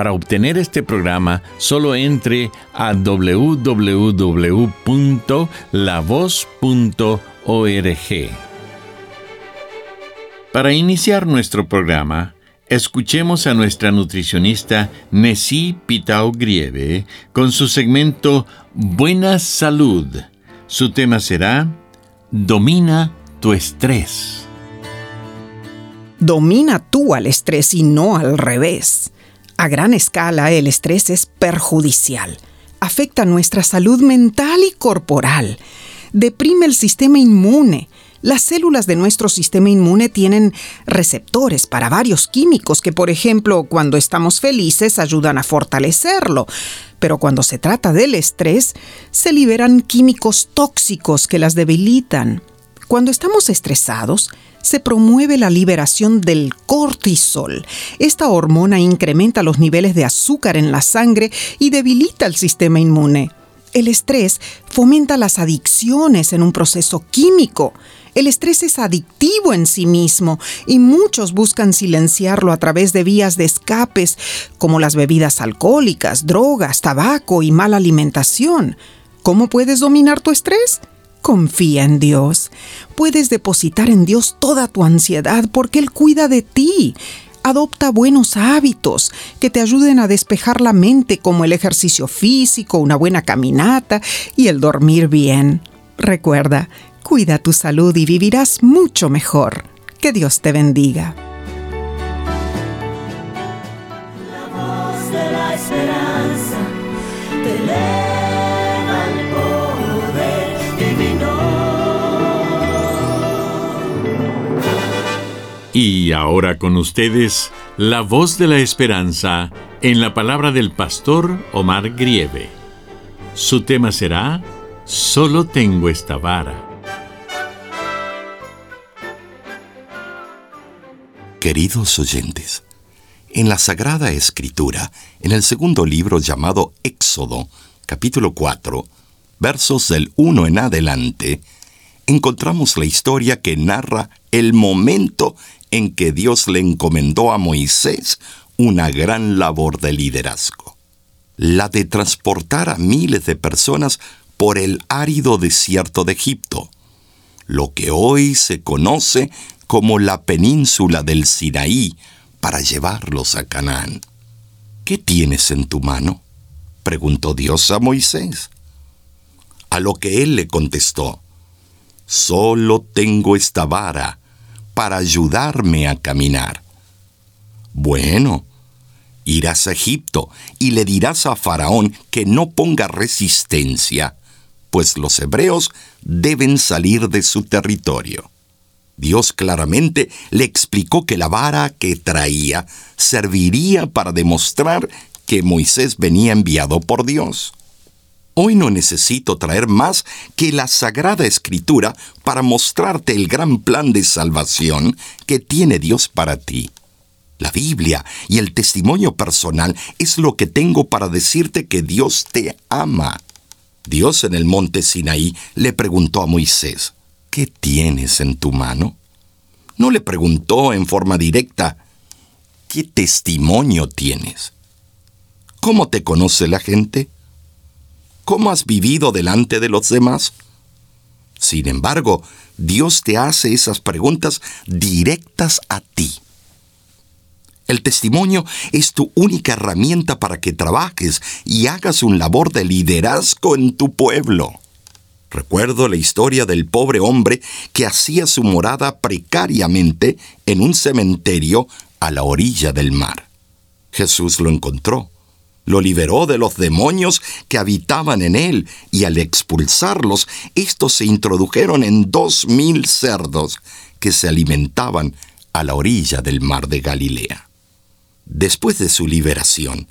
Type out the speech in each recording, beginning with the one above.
Para obtener este programa, solo entre a www.lavoz.org. Para iniciar nuestro programa, escuchemos a nuestra nutricionista Nessie Pitao Grieve con su segmento Buena Salud. Su tema será Domina tu estrés. Domina tú al estrés y no al revés. A gran escala el estrés es perjudicial. Afecta nuestra salud mental y corporal. Deprime el sistema inmune. Las células de nuestro sistema inmune tienen receptores para varios químicos que, por ejemplo, cuando estamos felices ayudan a fortalecerlo. Pero cuando se trata del estrés, se liberan químicos tóxicos que las debilitan. Cuando estamos estresados, se promueve la liberación del cortisol. Esta hormona incrementa los niveles de azúcar en la sangre y debilita el sistema inmune. El estrés fomenta las adicciones en un proceso químico. El estrés es adictivo en sí mismo y muchos buscan silenciarlo a través de vías de escapes como las bebidas alcohólicas, drogas, tabaco y mala alimentación. ¿Cómo puedes dominar tu estrés? Confía en Dios. Puedes depositar en Dios toda tu ansiedad porque Él cuida de ti. Adopta buenos hábitos que te ayuden a despejar la mente como el ejercicio físico, una buena caminata y el dormir bien. Recuerda, cuida tu salud y vivirás mucho mejor. Que Dios te bendiga. Y ahora con ustedes, la voz de la esperanza en la palabra del pastor Omar Grieve. Su tema será, Solo tengo esta vara. Queridos oyentes, en la Sagrada Escritura, en el segundo libro llamado Éxodo, capítulo 4, versos del 1 en adelante, encontramos la historia que narra el momento en que Dios le encomendó a Moisés una gran labor de liderazgo, la de transportar a miles de personas por el árido desierto de Egipto, lo que hoy se conoce como la península del Sinaí, para llevarlos a Canaán. ¿Qué tienes en tu mano? preguntó Dios a Moisés. A lo que él le contestó, Solo tengo esta vara para ayudarme a caminar. Bueno, irás a Egipto y le dirás a Faraón que no ponga resistencia, pues los hebreos deben salir de su territorio. Dios claramente le explicó que la vara que traía serviría para demostrar que Moisés venía enviado por Dios. Hoy no necesito traer más que la Sagrada Escritura para mostrarte el gran plan de salvación que tiene Dios para ti. La Biblia y el testimonio personal es lo que tengo para decirte que Dios te ama. Dios en el monte Sinaí le preguntó a Moisés, ¿qué tienes en tu mano? No le preguntó en forma directa, ¿qué testimonio tienes? ¿Cómo te conoce la gente? ¿Cómo has vivido delante de los demás? Sin embargo, Dios te hace esas preguntas directas a ti. El testimonio es tu única herramienta para que trabajes y hagas un labor de liderazgo en tu pueblo. Recuerdo la historia del pobre hombre que hacía su morada precariamente en un cementerio a la orilla del mar. Jesús lo encontró, lo liberó de los demonios que habitaban en él y al expulsarlos, estos se introdujeron en dos mil cerdos que se alimentaban a la orilla del mar de Galilea. Después de su liberación,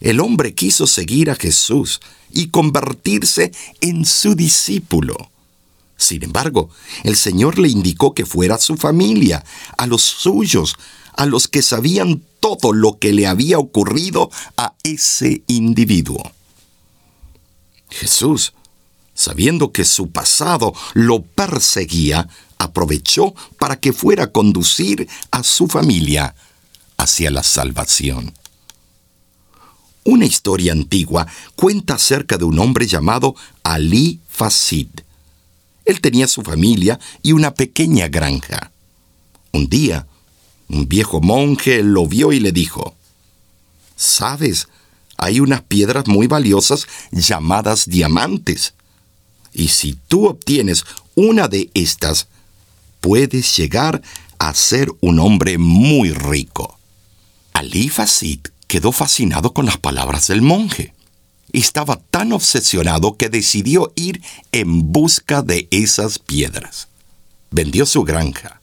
el hombre quiso seguir a Jesús y convertirse en su discípulo. Sin embargo, el Señor le indicó que fuera a su familia, a los suyos, a los que sabían todo lo que le había ocurrido a ese individuo. Jesús, sabiendo que su pasado lo perseguía, aprovechó para que fuera a conducir a su familia hacia la salvación. Una historia antigua cuenta acerca de un hombre llamado Ali Fasid. Él tenía su familia y una pequeña granja. Un día, un viejo monje lo vio y le dijo, ¿Sabes? Hay unas piedras muy valiosas llamadas diamantes. Y si tú obtienes una de estas, puedes llegar a ser un hombre muy rico. Ali Fasid quedó fascinado con las palabras del monje. Estaba tan obsesionado que decidió ir en busca de esas piedras. Vendió su granja,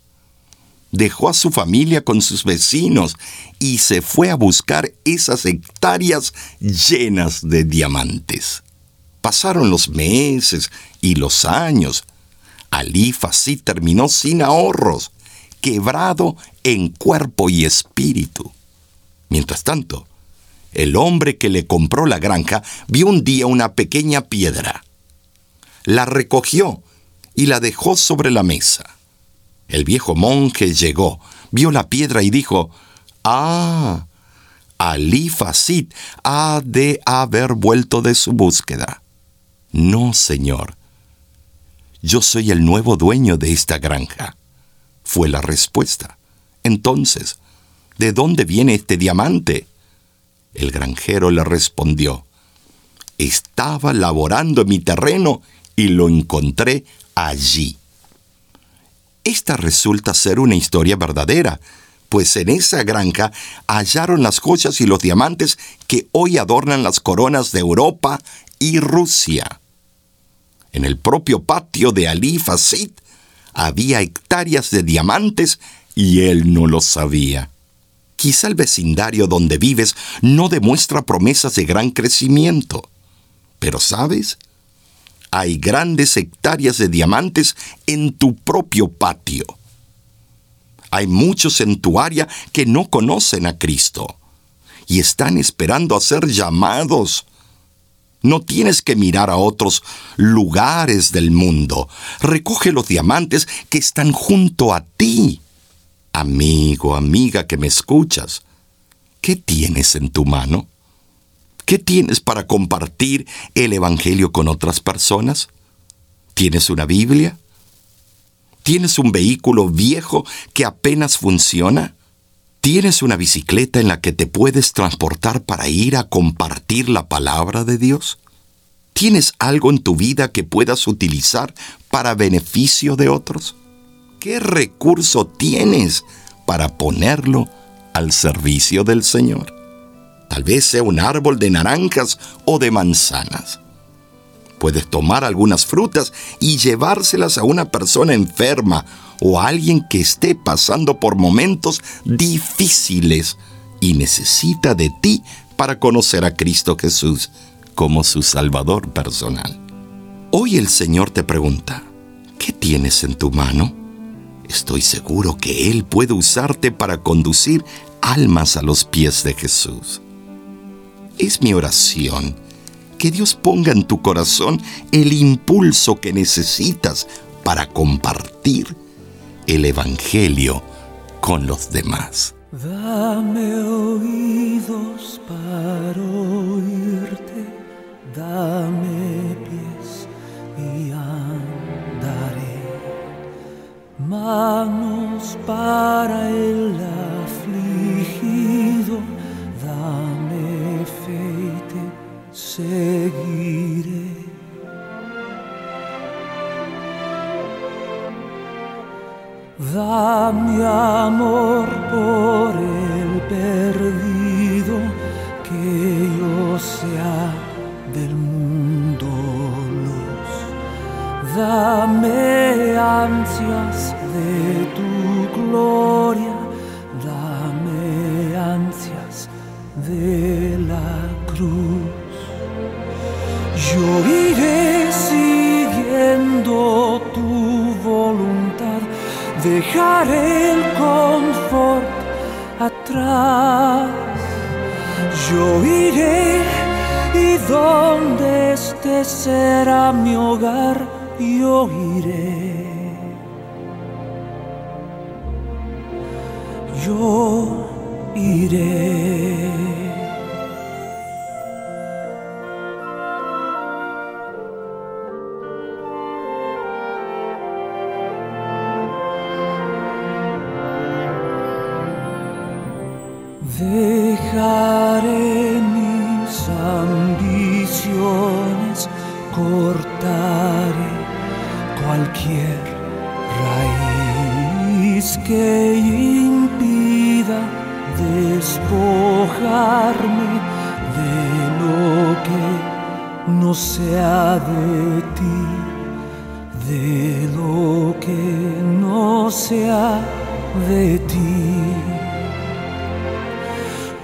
dejó a su familia con sus vecinos y se fue a buscar esas hectáreas llenas de diamantes. Pasaron los meses y los años. Ali Fasid terminó sin ahorros, quebrado en cuerpo y espíritu. Mientras tanto, el hombre que le compró la granja vio un día una pequeña piedra. La recogió y la dejó sobre la mesa. El viejo monje llegó, vio la piedra y dijo, Ah, Ali Fasid ha de haber vuelto de su búsqueda. No, señor. Yo soy el nuevo dueño de esta granja. Fue la respuesta. Entonces, ¿De dónde viene este diamante? El granjero le respondió, Estaba laborando mi terreno y lo encontré allí. Esta resulta ser una historia verdadera, pues en esa granja hallaron las joyas y los diamantes que hoy adornan las coronas de Europa y Rusia. En el propio patio de Ali Fasid había hectáreas de diamantes y él no lo sabía. Quizá el vecindario donde vives no demuestra promesas de gran crecimiento. Pero sabes, hay grandes hectáreas de diamantes en tu propio patio. Hay muchos en tu área que no conocen a Cristo y están esperando a ser llamados. No tienes que mirar a otros lugares del mundo. Recoge los diamantes que están junto a ti. Amigo, amiga que me escuchas, ¿qué tienes en tu mano? ¿Qué tienes para compartir el Evangelio con otras personas? ¿Tienes una Biblia? ¿Tienes un vehículo viejo que apenas funciona? ¿Tienes una bicicleta en la que te puedes transportar para ir a compartir la palabra de Dios? ¿Tienes algo en tu vida que puedas utilizar para beneficio de otros? ¿Qué recurso tienes para ponerlo al servicio del Señor? Tal vez sea un árbol de naranjas o de manzanas. Puedes tomar algunas frutas y llevárselas a una persona enferma o a alguien que esté pasando por momentos difíciles y necesita de ti para conocer a Cristo Jesús como su Salvador personal. Hoy el Señor te pregunta, ¿qué tienes en tu mano? Estoy seguro que Él puede usarte para conducir almas a los pies de Jesús. Es mi oración que Dios ponga en tu corazón el impulso que necesitas para compartir el Evangelio con los demás. Dame oídos para perdido, que yo sea del mundo luz. Dame ansias de tu gloria, dame ansias de la cruz. Yo iré siguiendo tu voluntad dejaré el confort Yo iré y donde este será mi hogar, yo iré. Yo iré. Dejaré mis ambiciones, cortaré cualquier raíz que impida despojarme de lo que no sea de ti, de lo que no sea de ti.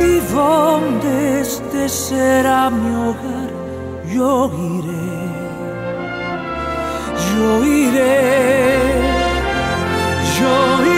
y donde este será mi hogar, yo iré. Yo iré. Yo iré,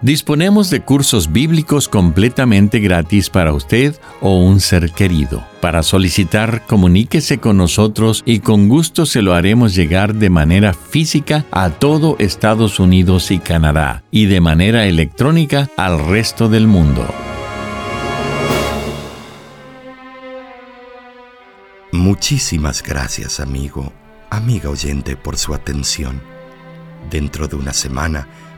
Disponemos de cursos bíblicos completamente gratis para usted o un ser querido. Para solicitar, comuníquese con nosotros y con gusto se lo haremos llegar de manera física a todo Estados Unidos y Canadá y de manera electrónica al resto del mundo. Muchísimas gracias amigo, amiga oyente por su atención. Dentro de una semana,